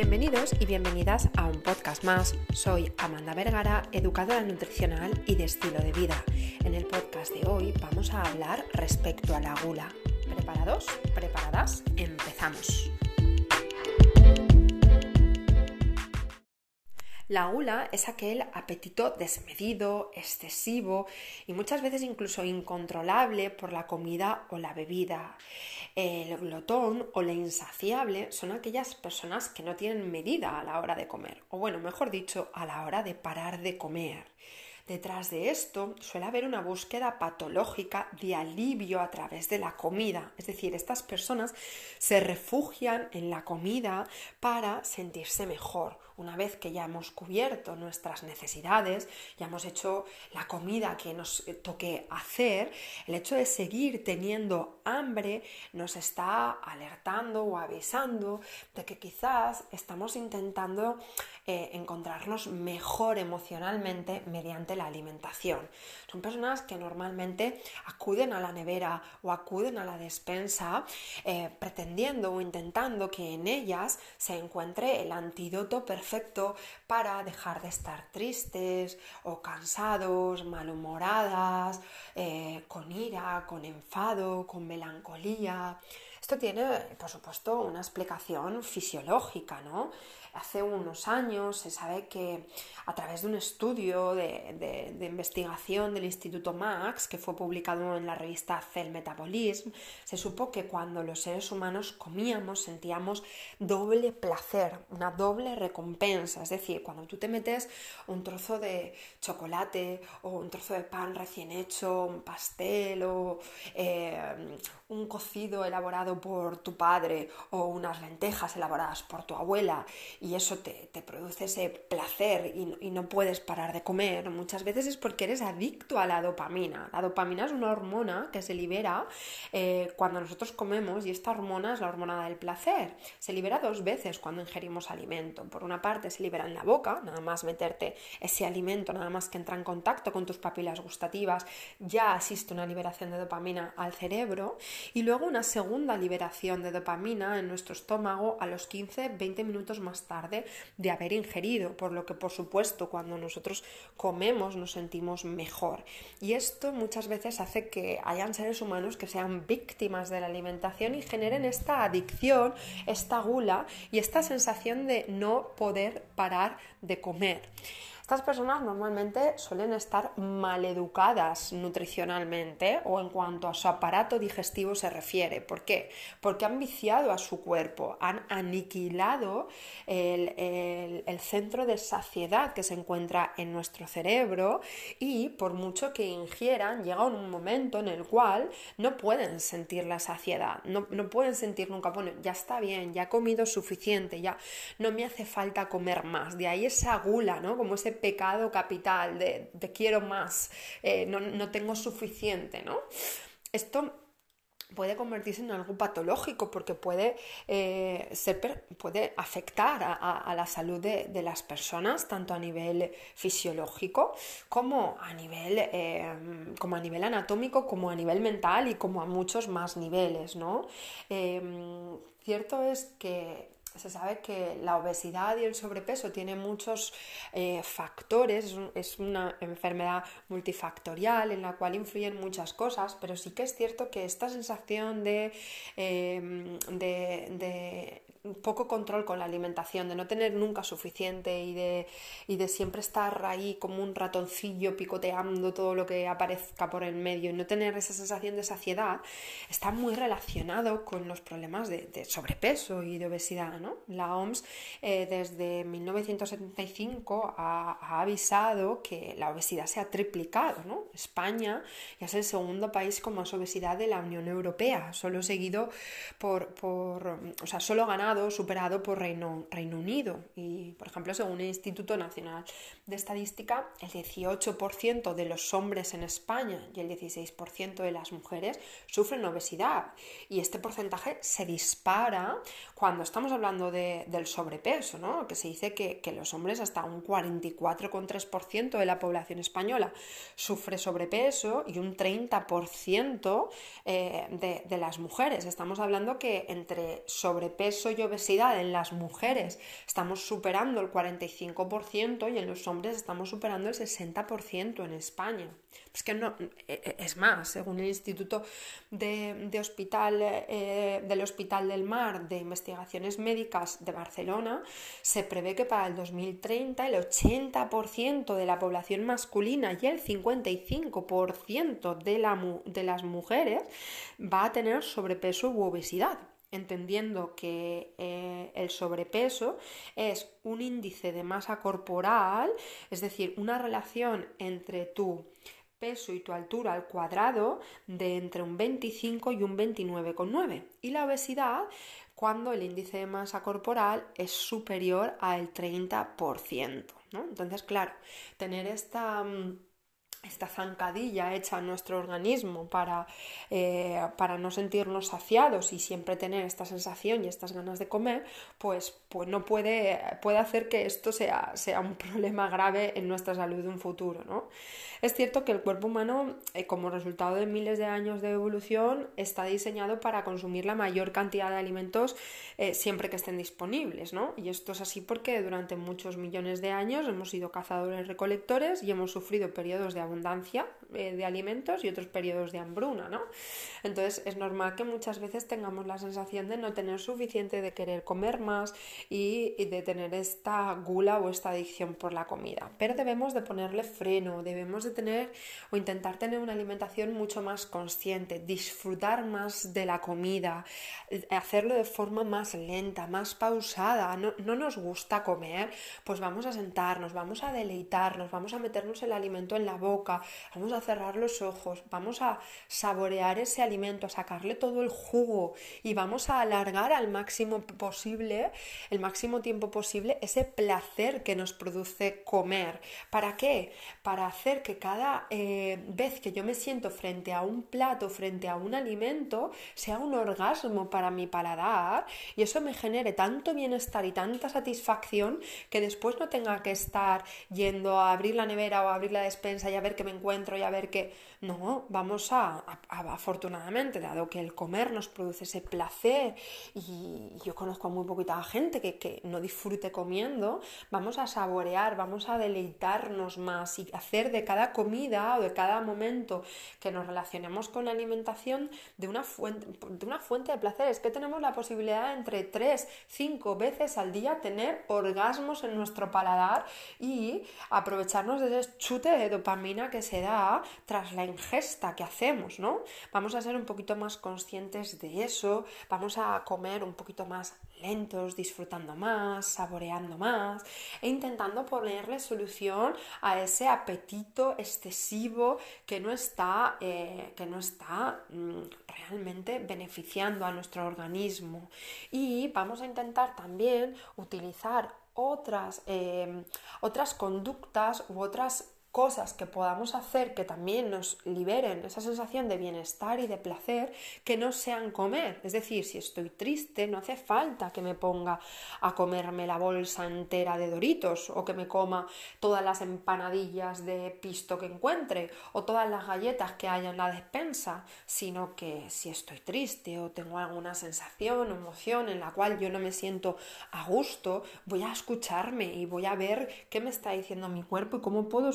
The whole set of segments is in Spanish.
Bienvenidos y bienvenidas a un podcast más. Soy Amanda Vergara, educadora nutricional y de estilo de vida. En el podcast de hoy vamos a hablar respecto a la gula. ¿Preparados? ¿Preparadas? Empezamos. La gula es aquel apetito desmedido, excesivo y muchas veces incluso incontrolable por la comida o la bebida. El glotón o la insaciable son aquellas personas que no tienen medida a la hora de comer, o bueno, mejor dicho, a la hora de parar de comer. Detrás de esto suele haber una búsqueda patológica de alivio a través de la comida. Es decir, estas personas se refugian en la comida para sentirse mejor. Una vez que ya hemos cubierto nuestras necesidades, ya hemos hecho la comida que nos toque hacer, el hecho de seguir teniendo hambre nos está alertando o avisando de que quizás estamos intentando eh, encontrarnos mejor emocionalmente mediante la alimentación. Son personas que normalmente acuden a la nevera o acuden a la despensa eh, pretendiendo o intentando que en ellas se encuentre el antídoto perfecto para dejar de estar tristes o cansados, malhumoradas, eh, con ira, con enfado, con melancolía. Esto tiene, por supuesto, una explicación fisiológica, ¿no? Hace unos años se sabe que a través de un estudio de, investigación del Instituto Max, que fue publicado en la revista Cell Metabolism, se supo que cuando los seres humanos comíamos sentíamos doble placer, una doble recompensa. Es decir, cuando tú te metes un trozo de chocolate o un trozo de pan recién hecho, un pastel o eh, un cocido elaborado por tu padre o unas lentejas elaboradas por tu abuela y eso te, produce ese placer y, no puedes parar de comer, muchas veces es porque eres adicto a la dopamina. La dopamina es una hormona que se libera eh, cuando nosotros comemos y esta hormona es la hormona del placer. Se libera dos veces cuando ingerimos alimento. Por una parte se libera en la boca, nada más meterte ese alimento, nada más que entra en contacto con tus papilas gustativas, ya existe una liberación de dopamina al cerebro y luego una segunda liberación de dopamina en nuestro estómago a los 15-20 minutos más tarde de haber ingerido, por lo que por supuesto cuando nosotros comemos nos sentimos mejor. Y esto muchas veces hace que hayan seres humanos que sean víctimas de la alimentación y generen esta adicción, esta gula y esta sensación de no poder parar de comer. Estas personas normalmente suelen estar maleducadas nutricionalmente o en cuanto a su aparato digestivo se refiere. ¿Por qué? Porque han viciado a su cuerpo, han aniquilado el, centro de saciedad que se encuentra en nuestro cerebro y por mucho que ingieran, llega un momento en el cual no pueden sentir la saciedad, no, no pueden sentir nunca, bueno, ya está bien, ya he comido suficiente, ya no me hace falta comer más. De ahí esa gula, ¿no? Como ese pecado capital de, te quiero más, eh, no, tengo suficiente, ¿no? Esto puede convertirse en algo patológico porque puede, eh, ser, puede afectar a, la salud de, las personas, tanto a nivel fisiológico como a nivel, eh, como a nivel anatómico, como a nivel mental y como a muchos más niveles. ¿no? cierto es que se sabe que la obesidad y el sobrepeso tienen muchos eh, factores, es una enfermedad multifactorial en la cual influyen muchas cosas, pero sí que es cierto que esta sensación de, eh, de poco control con la alimentación, de no tener nunca suficiente y de, y de siempre estar ahí como un ratoncillo picoteando todo lo que aparezca por el medio y no tener esa sensación de saciedad, está muy relacionado con los problemas de, sobrepeso y de obesidad. ¿no? La OMS eh, desde 1975 ha, ha, avisado que la obesidad se ha triplicado. ¿no? España ya es el segundo país con más obesidad de la Unión Europea, solo seguido por, por o sea, solo ganado superado por Reino, Unido. Y, por ejemplo, según el Instituto Nacional de Estadística, el 18% de los hombres en España y el 16% de las mujeres sufren obesidad. Y este porcentaje se dispara cuando estamos hablando hablando del sobrepeso, ¿no? Que se dice que, los hombres hasta un 44,3% de la población española sufre sobrepeso y un 30% eh, de, de las mujeres. Estamos hablando que entre sobrepeso y obesidad en las mujeres estamos superando el 45% y en los hombres estamos superando el 60% en España. Es que no, e, e, es más, según el Instituto de, Hospital, eh, del Hospital del Mar de Investigaciones Médicas de Barcelona, se prevé que para el 2030 el 80% de la población masculina y el 55% de, de las mujeres va a tener sobrepeso u obesidad entendiendo que eh, el sobrepeso es un índice de masa corporal, es decir, una relación entre tu peso y tu altura al cuadrado de entre un 25 y un 29,9. Y la obesidad cuando el índice de masa corporal es superior al 30%. ¿no? Entonces, claro, tener esta mm, esta zancadilla hecha a nuestro organismo para, eh, para, no sentirnos saciados y siempre tener esta sensación y estas ganas de comer, pues, pues no puede, puede hacer que esto sea, sea un problema grave en nuestra salud en un futuro. ¿no? Es cierto que el cuerpo humano, eh, como resultado de miles de años de evolución, está diseñado para consumir la mayor cantidad de alimentos eh, siempre que estén disponibles. ¿no? Y esto es así porque durante muchos millones de años hemos sido cazadores recolectores y hemos sufrido periodos de abundancia eh, de alimentos y otros periodos de hambruna, ¿no? Entonces es normal que muchas veces tengamos la sensación de no tener suficiente, de querer comer más y, de tener esta gula o esta adicción por la comida. Pero debemos de ponerle freno, debemos de tener o intentar tener una alimentación mucho más consciente, disfrutar más de la comida, hacerlo de forma más lenta, más pausada. No nos gusta comer, pues vamos a sentarnos, vamos a deleitarnos, vamos a meternos el alimento en la boca, vamos a cerrar los ojos, vamos a saborear ese alimento, a sacarle todo el jugo y vamos a alargar al máximo posible, el máximo tiempo posible, ese placer que nos produce comer. ¿Para qué? Para hacer que cada eh, vez que yo me siento frente a un plato, frente a un alimento, sea un orgasmo para mi paladar y eso me genere tanto bienestar y tanta satisfacción que después no tenga que estar yendo a abrir la nevera o a abrir la despensa y a ver qué me encuentro y a ver que no, vamos a, afortunadamente, dado que el comer nos produce ese placer y yo conozco a muy poquita gente que, que no disfrute comiendo, vamos a saborear, vamos a deleitarnos más y hacer de cada comida o de cada momento que nos relacionemos con la alimentación de una fuente de, una fuente de placer. Es que tenemos la posibilidad de entre 3, 5 veces al día tener orgasmos en nuestro paladar y aprovecharnos de ese chute de dopamina que se da tras la ingesta que hacemos, ¿no? Vamos a ser un poquito más conscientes de eso, vamos a comer un poquito más lentos, disfrutando más, saboreando más e intentando ponerle solución a ese apetito excesivo que no está, eh, que no está mm, realmente beneficiando a nuestro organismo. Y vamos a intentar también utilizar otras, eh, otras conductas u otras cosas que podamos hacer que también nos liberen esa sensación de bienestar y de placer que no sean comer. Es decir, si estoy triste, no hace falta que me ponga a comerme la bolsa entera de doritos o que me coma todas las empanadillas de pisto que encuentre o todas las galletas que haya en la despensa, sino que si estoy triste o tengo alguna sensación o emoción en la cual yo no me siento a gusto, voy a escucharme y voy a ver qué me está diciendo mi cuerpo y cómo puedo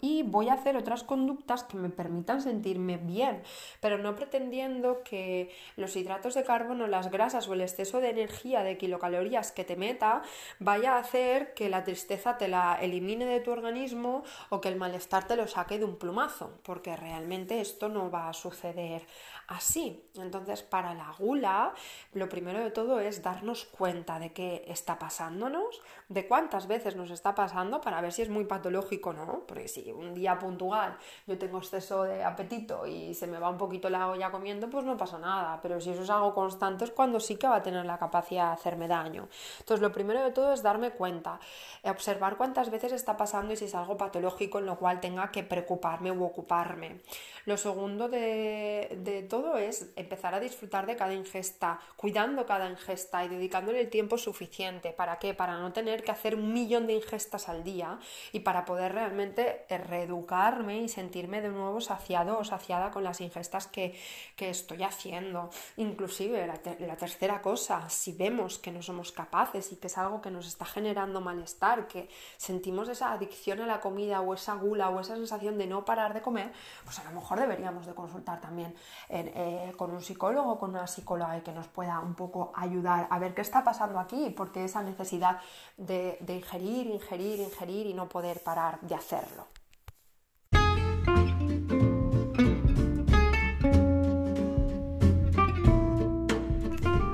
y voy a hacer otras conductas que me permitan sentirme bien, pero no pretendiendo que los hidratos de carbono, las grasas o el exceso de energía de kilocalorías que te meta vaya a hacer que la tristeza te la elimine de tu organismo o que el malestar te lo saque de un plumazo, porque realmente esto no va a suceder así. Entonces, para la gula, lo primero de todo es darnos cuenta de qué está pasándonos, de cuántas veces nos está pasando para ver si es muy patológico o no Porque si un día puntual yo tengo exceso de apetito y se me va un poquito la olla comiendo, pues no pasa nada. Pero si eso es algo constante es cuando sí que va a tener la capacidad de hacerme daño. Entonces, lo primero de todo es darme cuenta, observar cuántas veces está pasando y si es algo patológico en lo cual tenga que preocuparme u ocuparme. Lo segundo de, de todo es empezar a disfrutar de cada ingesta, cuidando cada ingesta y dedicándole el tiempo suficiente. ¿Para qué? Para no tener que hacer un millón de ingestas al día y para poder realmente eh, reeducarme y sentirme de nuevo saciado o saciada con las ingestas que, estoy haciendo. Inclusive la, tercera cosa, si vemos que no somos capaces y que es algo que nos está generando malestar, que sentimos esa adicción a la comida o esa gula o esa sensación de no parar de comer, pues a lo mejor deberíamos de consultar también eh, con un psicólogo o con una psicóloga que nos pueda un poco ayudar a ver qué está pasando aquí, porque esa necesidad de, de ingerir, ingerir, ingerir y no poder parar de hacerlo.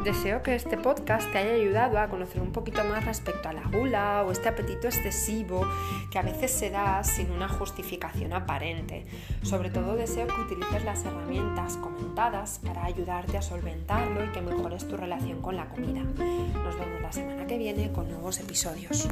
Deseo que este podcast te haya ayudado a conocer un poquito más respecto a la gula o este apetito excesivo que a veces se da sin una justificación aparente. Sobre todo deseo que utilices las herramientas comentadas para ayudarte a solventarlo y que mejores tu relación con la comida. Nos vemos la semana que viene con nuevos episodios.